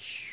Shh.